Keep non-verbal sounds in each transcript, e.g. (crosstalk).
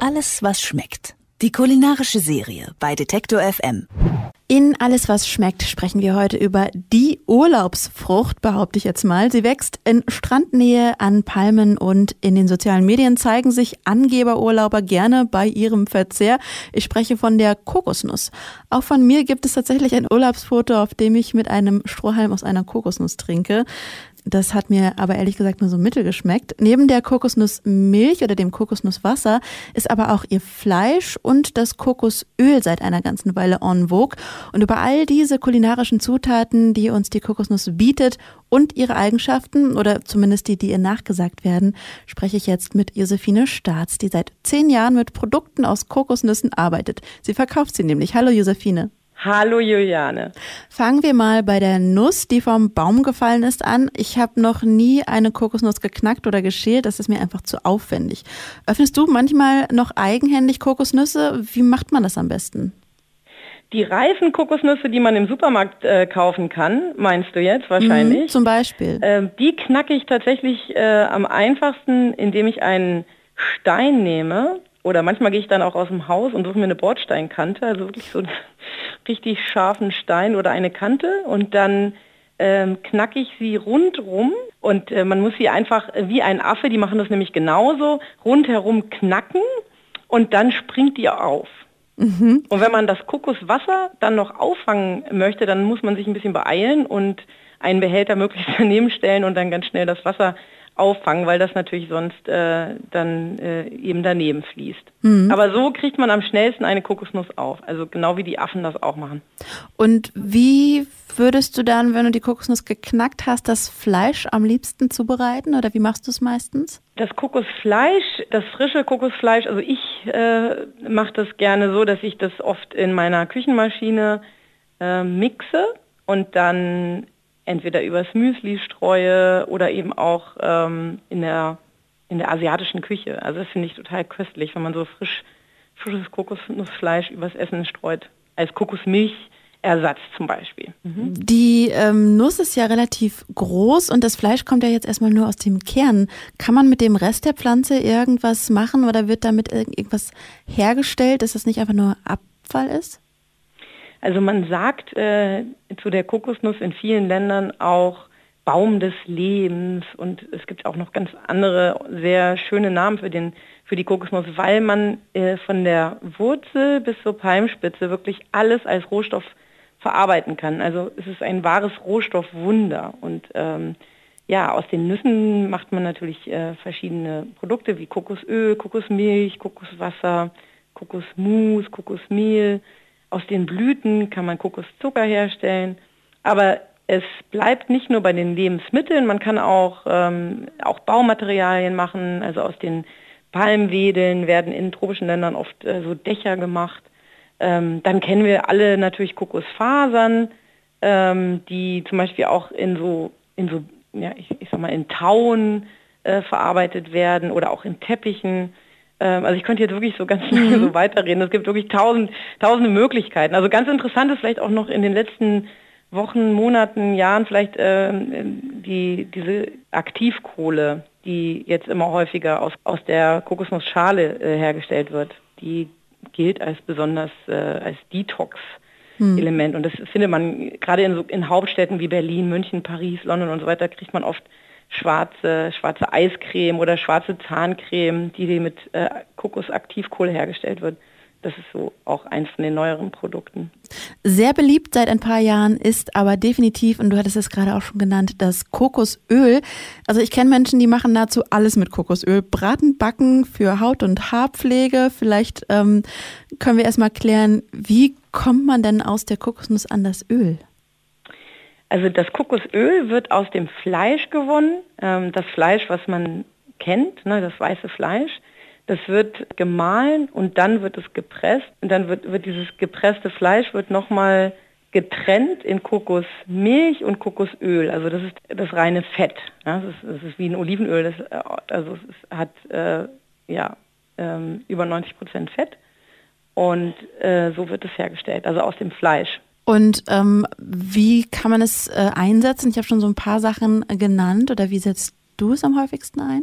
Alles, was schmeckt. Die kulinarische Serie bei Detektor FM. In Alles, was schmeckt, sprechen wir heute über die Urlaubsfrucht, behaupte ich jetzt mal. Sie wächst in Strandnähe an Palmen und in den sozialen Medien zeigen sich Angeberurlauber gerne bei ihrem Verzehr. Ich spreche von der Kokosnuss. Auch von mir gibt es tatsächlich ein Urlaubsfoto, auf dem ich mit einem Strohhalm aus einer Kokosnuss trinke. Das hat mir aber ehrlich gesagt nur so mittel geschmeckt. Neben der Kokosnussmilch oder dem Kokosnusswasser ist aber auch ihr Fleisch und das Kokosöl seit einer ganzen Weile en vogue. Und über all diese kulinarischen Zutaten, die uns die Kokosnuss bietet und ihre Eigenschaften oder zumindest die, die ihr nachgesagt werden, spreche ich jetzt mit Josephine Staats, die seit zehn Jahren mit Produkten aus Kokosnüssen arbeitet. Sie verkauft sie nämlich. Hallo Josephine. Hallo Juliane. Fangen wir mal bei der Nuss, die vom Baum gefallen ist, an. Ich habe noch nie eine Kokosnuss geknackt oder geschält. Das ist mir einfach zu aufwendig. Öffnest du manchmal noch eigenhändig Kokosnüsse? Wie macht man das am besten? Die reifen Kokosnüsse, die man im Supermarkt äh, kaufen kann, meinst du jetzt wahrscheinlich? Mhm, zum Beispiel. Äh, die knacke ich tatsächlich äh, am einfachsten, indem ich einen Stein nehme. Oder manchmal gehe ich dann auch aus dem Haus und suche mir eine Bordsteinkante, also wirklich so richtig scharfen Stein oder eine Kante und dann ähm, knacke ich sie rundrum und äh, man muss sie einfach wie ein Affe, die machen das nämlich genauso, rundherum knacken und dann springt die auf. Mhm. Und wenn man das Kokoswasser dann noch auffangen möchte, dann muss man sich ein bisschen beeilen und einen Behälter (laughs) möglichst daneben stellen und dann ganz schnell das Wasser auffangen, weil das natürlich sonst äh, dann äh, eben daneben fließt. Mhm. Aber so kriegt man am schnellsten eine Kokosnuss auf, also genau wie die Affen das auch machen. Und wie würdest du dann, wenn du die Kokosnuss geknackt hast, das Fleisch am liebsten zubereiten oder wie machst du es meistens? Das Kokosfleisch, das frische Kokosfleisch, also ich äh, mache das gerne so, dass ich das oft in meiner Küchenmaschine äh, mixe und dann entweder übers Müsli streue oder eben auch ähm, in, der, in der asiatischen Küche. Also das finde ich total köstlich, wenn man so frisch, frisches Kokosnussfleisch übers Essen streut. Als Kokosmilchersatz zum Beispiel. Mhm. Die ähm, Nuss ist ja relativ groß und das Fleisch kommt ja jetzt erstmal nur aus dem Kern. Kann man mit dem Rest der Pflanze irgendwas machen oder wird damit irgendwas hergestellt, dass das nicht einfach nur Abfall ist? Also man sagt äh, zu der Kokosnuss in vielen Ländern auch Baum des Lebens und es gibt auch noch ganz andere sehr schöne Namen für, den, für die Kokosnuss, weil man äh, von der Wurzel bis zur Palmspitze wirklich alles als Rohstoff verarbeiten kann. Also es ist ein wahres Rohstoffwunder und ähm, ja, aus den Nüssen macht man natürlich äh, verschiedene Produkte wie Kokosöl, Kokosmilch, Kokoswasser, Kokosmus, Kokosmehl. Aus den Blüten kann man Kokoszucker herstellen. Aber es bleibt nicht nur bei den Lebensmitteln, man kann auch, ähm, auch Baumaterialien machen. Also aus den Palmwedeln werden in tropischen Ländern oft äh, so Dächer gemacht. Ähm, dann kennen wir alle natürlich Kokosfasern, ähm, die zum Beispiel auch in so, in so ja, ich, ich sag mal, in Tauen äh, verarbeitet werden oder auch in Teppichen. Ähm, also ich könnte jetzt wirklich so ganz (laughs) lange mhm. so weiterreden. Es gibt wirklich tausend, tausende Möglichkeiten. Also ganz interessant ist vielleicht auch noch in den letzten Wochen, Monaten, Jahren vielleicht äh, die, diese Aktivkohle, die jetzt immer häufiger aus, aus der Kokosnussschale äh, hergestellt wird. Die gilt als besonders äh, als Detox. Element. Und das findet man gerade in, so, in Hauptstädten wie Berlin, München, Paris, London und so weiter, kriegt man oft schwarze, schwarze Eiscreme oder schwarze Zahncreme, die mit äh, Kokosaktivkohle hergestellt wird. Das ist so auch eins von den neueren Produkten. Sehr beliebt seit ein paar Jahren ist aber definitiv, und du hattest es gerade auch schon genannt, das Kokosöl. Also ich kenne Menschen, die machen nahezu alles mit Kokosöl. Braten, backen für Haut- und Haarpflege. Vielleicht ähm, können wir erstmal klären, wie kommt man denn aus der Kokosnuss an das Öl? Also das Kokosöl wird aus dem Fleisch gewonnen. Ähm, das Fleisch, was man kennt, ne, das weiße Fleisch, das wird gemahlen und dann wird es gepresst. Und dann wird, wird dieses gepresste Fleisch wird nochmal getrennt in Kokosmilch und Kokosöl. Also das ist das reine Fett. Ja, das, ist, das, ist, wie ein Olivenöl. Das, äh, also es hat äh, ja, ähm, über 90 Prozent Fett. Und äh, so wird es hergestellt, also aus dem Fleisch. Und ähm, wie kann man es äh, einsetzen? Ich habe schon so ein paar Sachen genannt. Oder wie setzt du es am häufigsten ein?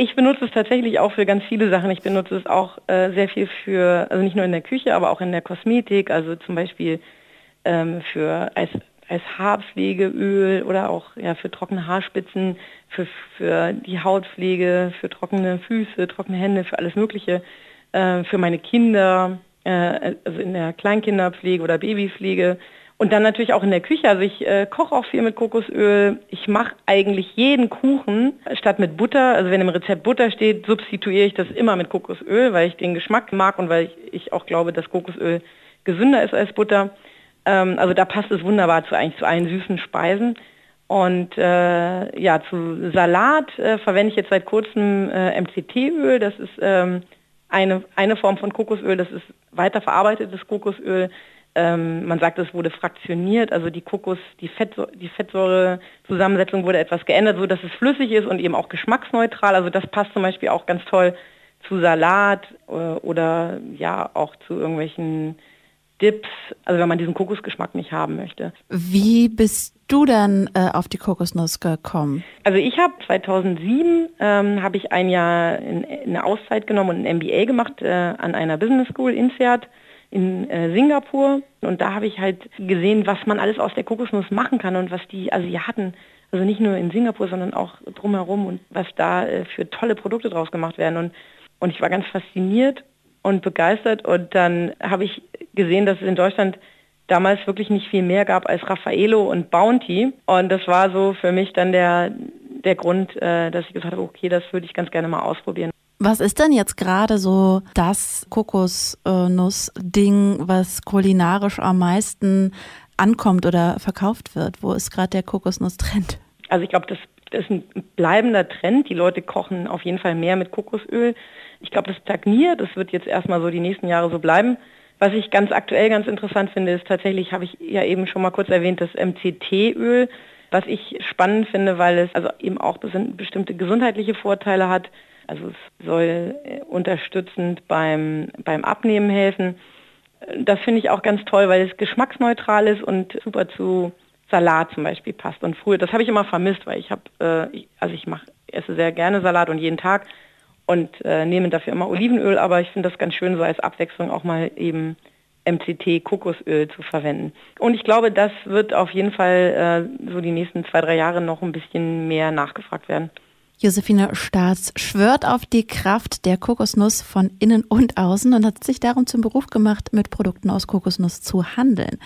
Ich benutze es tatsächlich auch für ganz viele Sachen. Ich benutze es auch äh, sehr viel für, also nicht nur in der Küche, aber auch in der Kosmetik, also zum Beispiel ähm, für als, als Haarpflegeöl oder auch ja, für trockene Haarspitzen, für, für die Hautpflege, für trockene Füße, trockene Hände, für alles Mögliche, äh, für meine Kinder, äh, also in der Kleinkinderpflege oder Babypflege. Und dann natürlich auch in der Küche. Also ich äh, koche auch viel mit Kokosöl. Ich mache eigentlich jeden Kuchen statt mit Butter. Also wenn im Rezept Butter steht, substituiere ich das immer mit Kokosöl, weil ich den Geschmack mag und weil ich, ich auch glaube, dass Kokosöl gesünder ist als Butter. Ähm, also da passt es wunderbar zu eigentlich zu allen süßen Speisen. Und äh, ja, zu Salat äh, verwende ich jetzt seit kurzem äh, MCT-Öl. Das ist ähm, eine, eine Form von Kokosöl. Das ist weiterverarbeitetes Kokosöl ähm, man sagt, es wurde fraktioniert, also die Kokos, die, Fett, die Fettsäurezusammensetzung wurde etwas geändert, so dass es flüssig ist und eben auch geschmacksneutral. Also das passt zum Beispiel auch ganz toll zu Salat äh, oder ja auch zu irgendwelchen Dips, also wenn man diesen Kokosgeschmack nicht haben möchte. Wie bist du dann äh, auf die Kokosnuss gekommen? Also ich habe 2007 ähm, habe ich ein Jahr in, in eine Auszeit genommen und ein MBA gemacht äh, an einer Business School in Seat in äh, Singapur und da habe ich halt gesehen, was man alles aus der Kokosnuss machen kann und was die Asiaten, also nicht nur in Singapur, sondern auch drumherum und was da äh, für tolle Produkte draus gemacht werden und, und ich war ganz fasziniert und begeistert und dann habe ich gesehen, dass es in Deutschland damals wirklich nicht viel mehr gab als Raffaello und Bounty und das war so für mich dann der, der Grund, äh, dass ich gesagt habe, okay, das würde ich ganz gerne mal ausprobieren. Was ist denn jetzt gerade so das Kokosnuss-Ding, was kulinarisch am meisten ankommt oder verkauft wird? Wo ist gerade der Kokosnuss-Trend? Also ich glaube, das, das, ist ein bleibender Trend. Die Leute kochen auf jeden Fall mehr mit Kokosöl. Ich glaube, das stagniert. Das wird jetzt erstmal so die nächsten Jahre so bleiben. Was ich ganz aktuell ganz interessant finde, ist tatsächlich, habe ich ja eben schon mal kurz erwähnt, das MCT-Öl, was ich spannend finde, weil es also eben auch bestimmte gesundheitliche Vorteile hat. Also es soll äh, unterstützend beim, beim Abnehmen helfen. Das finde ich auch ganz toll, weil es geschmacksneutral ist und super zu Salat zum Beispiel passt. Und früher, das habe ich immer vermisst, weil ich habe, äh, also ich mache, esse sehr gerne Salat und jeden Tag und äh, nehme dafür immer Olivenöl, aber ich finde das ganz schön, so als Abwechslung auch mal eben MCT Kokosöl zu verwenden. Und ich glaube, das wird auf jeden Fall äh, so die nächsten zwei, drei Jahre noch ein bisschen mehr nachgefragt werden. Josefine Staats schwört auf die Kraft der Kokosnuss von innen und außen und hat sich darum zum Beruf gemacht, mit Produkten aus Kokosnuss zu handeln.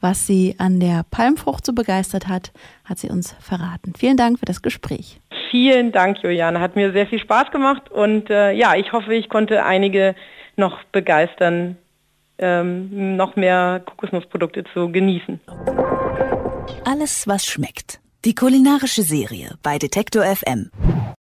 Was sie an der Palmfrucht so begeistert hat, hat sie uns verraten. Vielen Dank für das Gespräch. Vielen Dank, Juliane. Hat mir sehr viel Spaß gemacht und äh, ja, ich hoffe, ich konnte einige noch begeistern, ähm, noch mehr Kokosnussprodukte zu genießen. Alles, was schmeckt. Die kulinarische Serie bei Detektor FM.